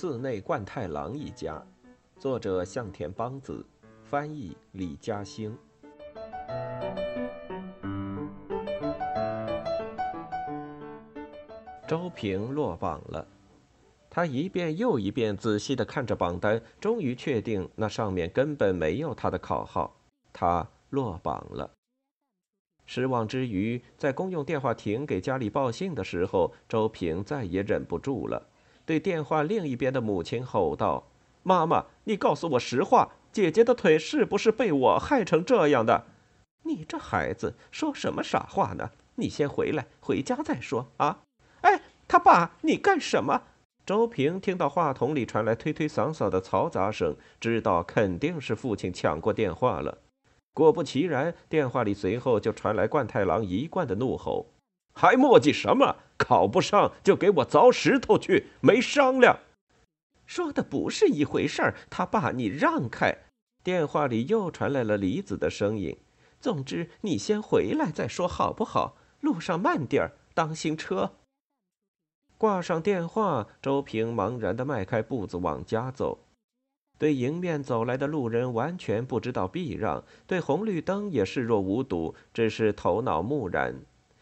寺内贯太郎一家，作者向田邦子，翻译李嘉兴。周平落榜了，他一遍又一遍仔细的看着榜单，终于确定那上面根本没有他的考号，他落榜了。失望之余，在公用电话亭给家里报信的时候，周平再也忍不住了。对电话另一边的母亲吼道：“妈妈，你告诉我实话，姐姐的腿是不是被我害成这样的？你这孩子说什么傻话呢？你先回来，回家再说啊！”哎，他爸，你干什么？周平听到话筒里传来推推搡搡的嘈杂声，知道肯定是父亲抢过电话了。果不其然，电话里随后就传来冠太郎一贯的怒吼。还磨叽什么？考不上就给我凿石头去，没商量。说的不是一回事儿。他爸，你让开！电话里又传来了李子的声音。总之，你先回来再说，好不好？路上慢点儿，当心车。挂上电话，周平茫然的迈开步子往家走，对迎面走来的路人完全不知道避让，对红绿灯也视若无睹，只是头脑木然。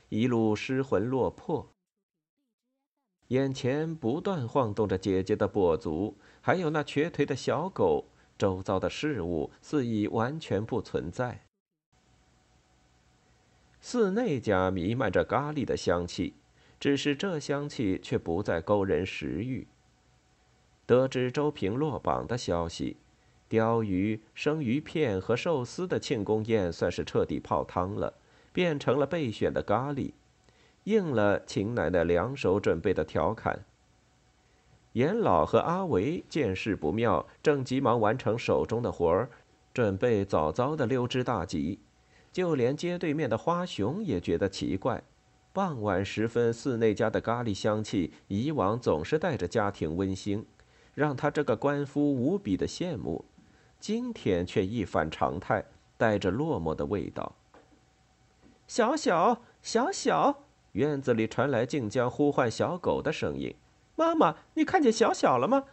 一路失魂落魄，眼前不断晃动着姐姐的跛足，还有那瘸腿的小狗。周遭的事物似已完全不存在。寺内家弥漫着咖喱的香气，只是这香气却不再勾人食欲。得知周平落榜的消息，鲷鱼、生鱼片和寿司的庆功宴算是彻底泡汤了。变成了备选的咖喱，应了秦奶奶两手准备的调侃。严老和阿维见势不妙，正急忙完成手中的活儿，准备早早的溜之大吉。就连街对面的花熊也觉得奇怪：傍晚时分，寺内家的咖喱香气以往总是带着家庭温馨，让他这个官夫无比的羡慕，今天却一反常态，带着落寞的味道。小小小小，院子里传来静江呼唤小狗的声音。妈妈，你看见小小了吗？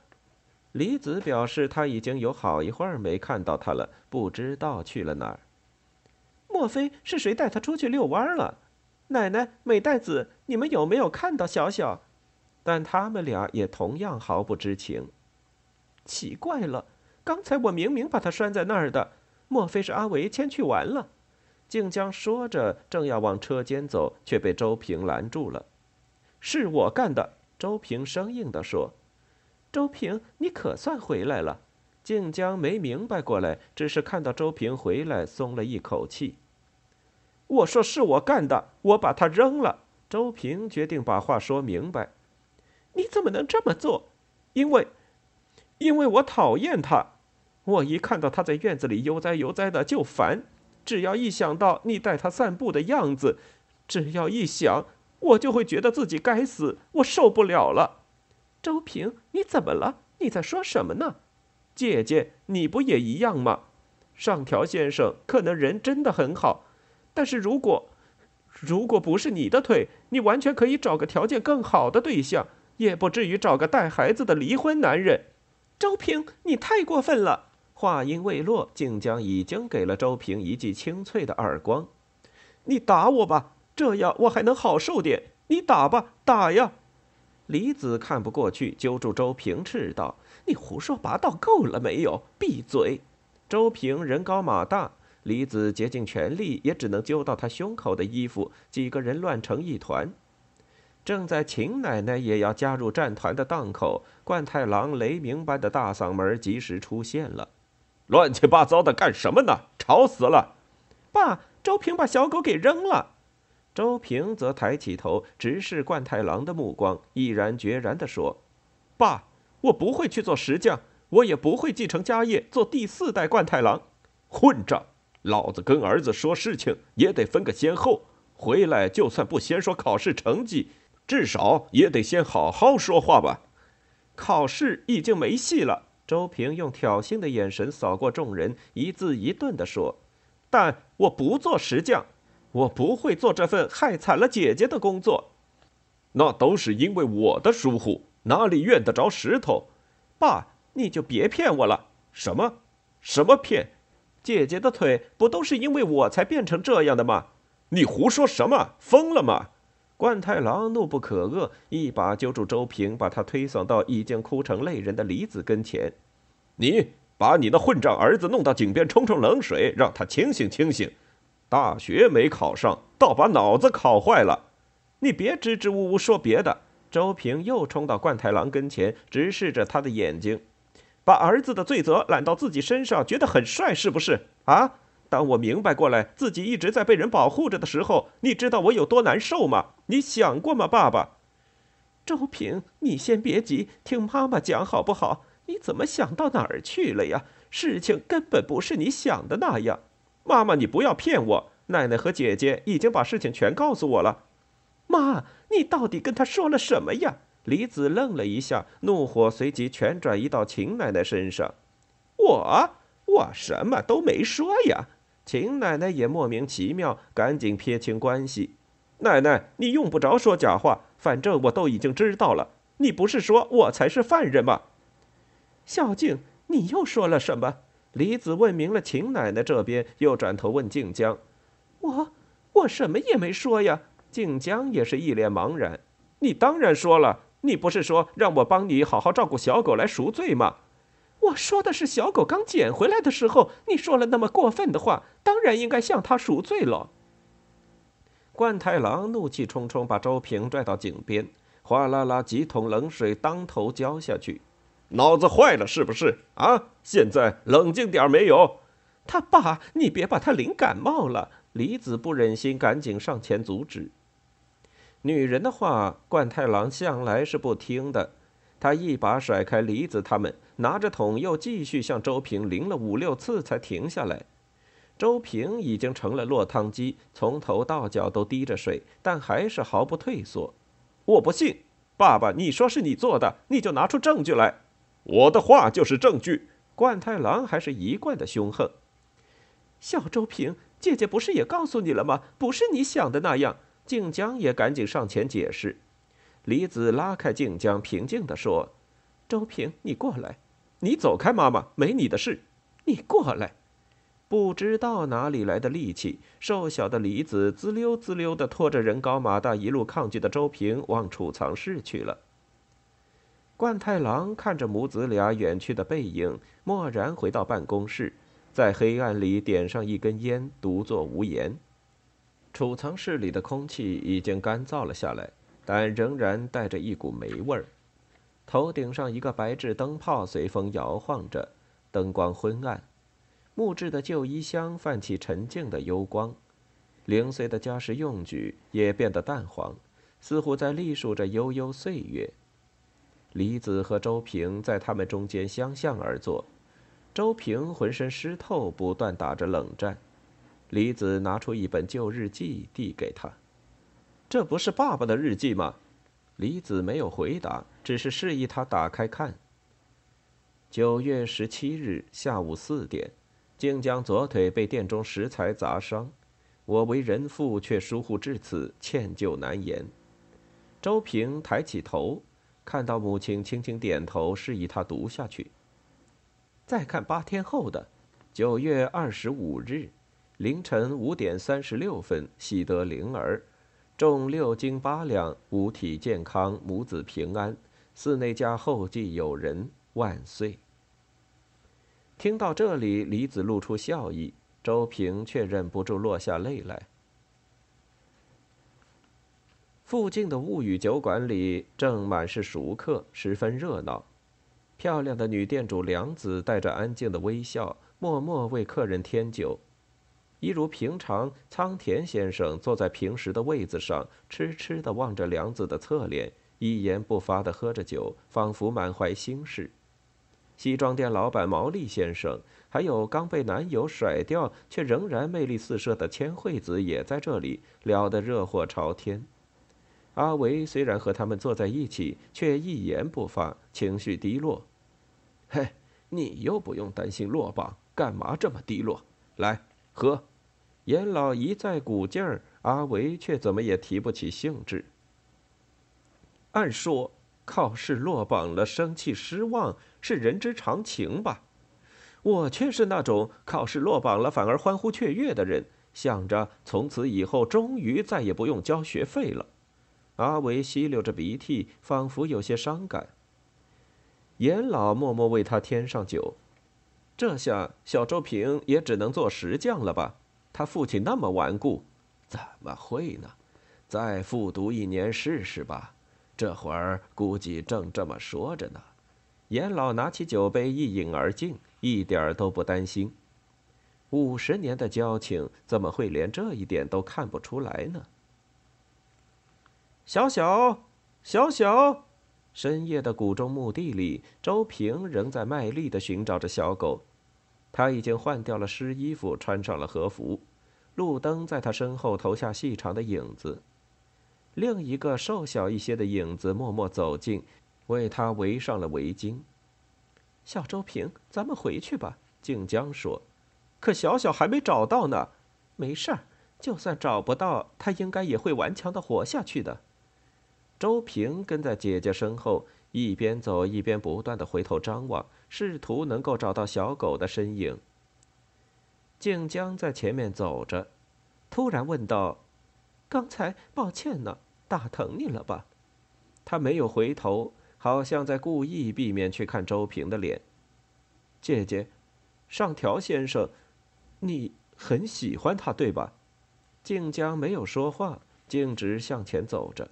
李子表示他已经有好一会儿没看到他了，不知道去了哪儿。莫非是谁带他出去遛弯了？奶奶、美代子，你们有没有看到小小？但他们俩也同样毫不知情。奇怪了，刚才我明明把他拴在那儿的，莫非是阿维牵去玩了？静江说着，正要往车间走，却被周平拦住了。“是我干的。”周平生硬地说。“周平，你可算回来了。”静江没明白过来，只是看到周平回来，松了一口气。“我说是我干的，我把他扔了。”周平决定把话说明白。“你怎么能这么做？因为，因为我讨厌他。我一看到他在院子里悠哉悠哉的就烦。”只要一想到你带他散步的样子，只要一想，我就会觉得自己该死，我受不了了。周平，你怎么了？你在说什么呢？姐姐，你不也一样吗？上条先生可能人真的很好，但是如果，如果不是你的腿，你完全可以找个条件更好的对象，也不至于找个带孩子的离婚男人。周平，你太过分了。话音未落，静江已经给了周平一记清脆的耳光。“你打我吧，这样我还能好受点。你打吧，打呀！”李子看不过去，揪住周平斥道：“你胡说八道够了没有？闭嘴！”周平人高马大，李子竭尽全力也只能揪到他胸口的衣服，几个人乱成一团。正在秦奶奶也要加入战团的档口，冠太郎雷鸣般的大嗓门及时出现了。乱七八糟的干什么呢？吵死了！爸，周平把小狗给扔了。周平则抬起头，直视冠太郎的目光，毅然决然地说：“爸，我不会去做石匠，我也不会继承家业做第四代冠太郎。混账！老子跟儿子说事情也得分个先后。回来就算不先说考试成绩，至少也得先好好说话吧。考试已经没戏了。”周平用挑衅的眼神扫过众人，一字一顿地说：“但我不做石匠，我不会做这份害惨了姐姐的工作。那都是因为我的疏忽，哪里怨得着石头？爸，你就别骗我了。什么？什么骗？姐姐的腿不都是因为我才变成这样的吗？你胡说什么？疯了吗？冠太郎怒不可遏，一把揪住周平，把他推搡到已经哭成泪人的李子跟前。你把你的混账儿子弄到井边冲冲冷水，让他清醒清醒。大学没考上，倒把脑子考坏了。你别支支吾吾说别的。周平又冲到冠太郎跟前，直视着他的眼睛，把儿子的罪责揽到自己身上，觉得很帅是不是？啊！当我明白过来自己一直在被人保护着的时候，你知道我有多难受吗？你想过吗，爸爸？周平，你先别急，听妈妈讲好不好？你怎么想到哪儿去了呀？事情根本不是你想的那样。妈妈，你不要骗我。奶奶和姐姐已经把事情全告诉我了。妈，你到底跟他说了什么呀？李子愣了一下，怒火随即全转移到秦奶奶身上。我，我什么都没说呀。秦奶奶也莫名其妙，赶紧撇清关系。奶奶，你用不着说假话，反正我都已经知道了。你不是说我才是犯人吗？孝敬，你又说了什么？李子问明了秦奶奶这边，又转头问静江：“我，我什么也没说呀。”静江也是一脸茫然。你当然说了，你不是说让我帮你好好照顾小狗来赎罪吗？我说的是小狗刚捡回来的时候，你说了那么过分的话，当然应该向他赎罪了。冠太郎怒气冲冲把周平拽到井边，哗啦啦几桶冷水当头浇下去。脑子坏了是不是啊？现在冷静点没有？他爸，你别把他淋感冒了。李子不忍心，赶紧上前阻止。女人的话，冠太郎向来是不听的。他一把甩开李子他们，拿着桶又继续向周平淋了五六次，才停下来。周平已经成了落汤鸡，从头到脚都滴着水，但还是毫不退缩。我不信，爸爸，你说是你做的，你就拿出证据来。我的话就是证据。冠太郎还是一贯的凶横。小周平，姐姐不是也告诉你了吗？不是你想的那样。静江也赶紧上前解释。李子拉开静江，平静地说：“周平，你过来。你走开，妈妈，没你的事。你过来。”不知道哪里来的力气，瘦小的李子滋溜滋溜地拖着人高马大、一路抗拒的周平往储藏室去了。冠太郎看着母子俩远去的背影，蓦然回到办公室，在黑暗里点上一根烟，独坐无言。储藏室里的空气已经干燥了下来，但仍然带着一股霉味儿。头顶上一个白炽灯泡随风摇晃着，灯光昏暗。木质的旧衣箱泛起沉静的幽光，零碎的家事用具也变得淡黄，似乎在历数着悠悠岁月。李子和周平在他们中间相向而坐，周平浑身湿透，不断打着冷战。李子拿出一本旧日记递给他：“这不是爸爸的日记吗？”李子没有回答，只是示意他打开看。九月十七日下午四点。竟将左腿被店中食材砸伤，我为人父却疏忽至此，歉疚难言。周平抬起头，看到母亲轻轻点头，示意他读下去。再看八天后的九月二十五日凌晨五点三十六分，喜得灵儿，重六斤八两，五体健康，母子平安，寺内家后继有人，万岁。听到这里，李子露出笑意，周平却忍不住落下泪来。附近的物语酒馆里正满是熟客，十分热闹。漂亮的女店主梁子带着安静的微笑，默默为客人添酒。一如平常，仓田先生坐在平时的位子上，痴痴地望着梁子的侧脸，一言不发地喝着酒，仿佛满怀心事。西装店老板毛利先生，还有刚被男友甩掉却仍然魅力四射的千惠子也在这里聊得热火朝天。阿维虽然和他们坐在一起，却一言不发，情绪低落。嘿，你又不用担心落榜，干嘛这么低落？来喝。严老一再鼓劲儿，阿维却怎么也提不起兴致。按说。考试落榜了，生气失望是人之常情吧？我却是那种考试落榜了反而欢呼雀跃的人，想着从此以后终于再也不用交学费了。阿维吸溜着鼻涕，仿佛有些伤感。严老默默为他添上酒，这下小周平也只能做石匠了吧？他父亲那么顽固，怎么会呢？再复读一年试试吧。这会儿估计正这么说着呢。严老拿起酒杯一饮而尽，一点儿都不担心。五十年的交情，怎么会连这一点都看不出来呢？小小，小小，深夜的谷中墓地里，周平仍在卖力的寻找着小狗。他已经换掉了湿衣服，穿上了和服。路灯在他身后投下细长的影子。另一个瘦小一些的影子默默走近，为他围上了围巾。小周平，咱们回去吧。静江说：“可小小还没找到呢。”没事儿，就算找不到，他应该也会顽强的活下去的。周平跟在姐姐身后，一边走一边不断的回头张望，试图能够找到小狗的身影。静江在前面走着，突然问道。刚才抱歉呢，打疼你了吧？他没有回头，好像在故意避免去看周平的脸。姐姐，上条先生，你很喜欢他对吧？静江没有说话，径直向前走着。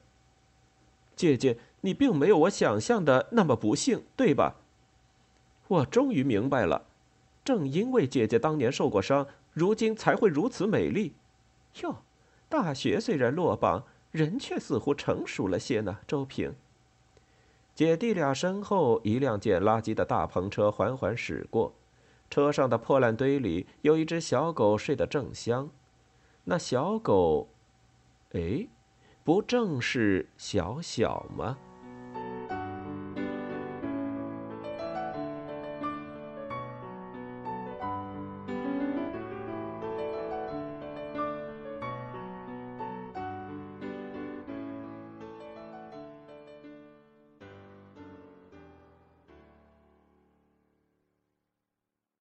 姐姐，你并没有我想象的那么不幸，对吧？我终于明白了，正因为姐姐当年受过伤，如今才会如此美丽。哟。大学虽然落榜，人却似乎成熟了些呢。周平，姐弟俩身后，一辆捡垃圾的大篷车缓缓驶过，车上的破烂堆里有一只小狗睡得正香。那小狗，哎，不正是小小吗？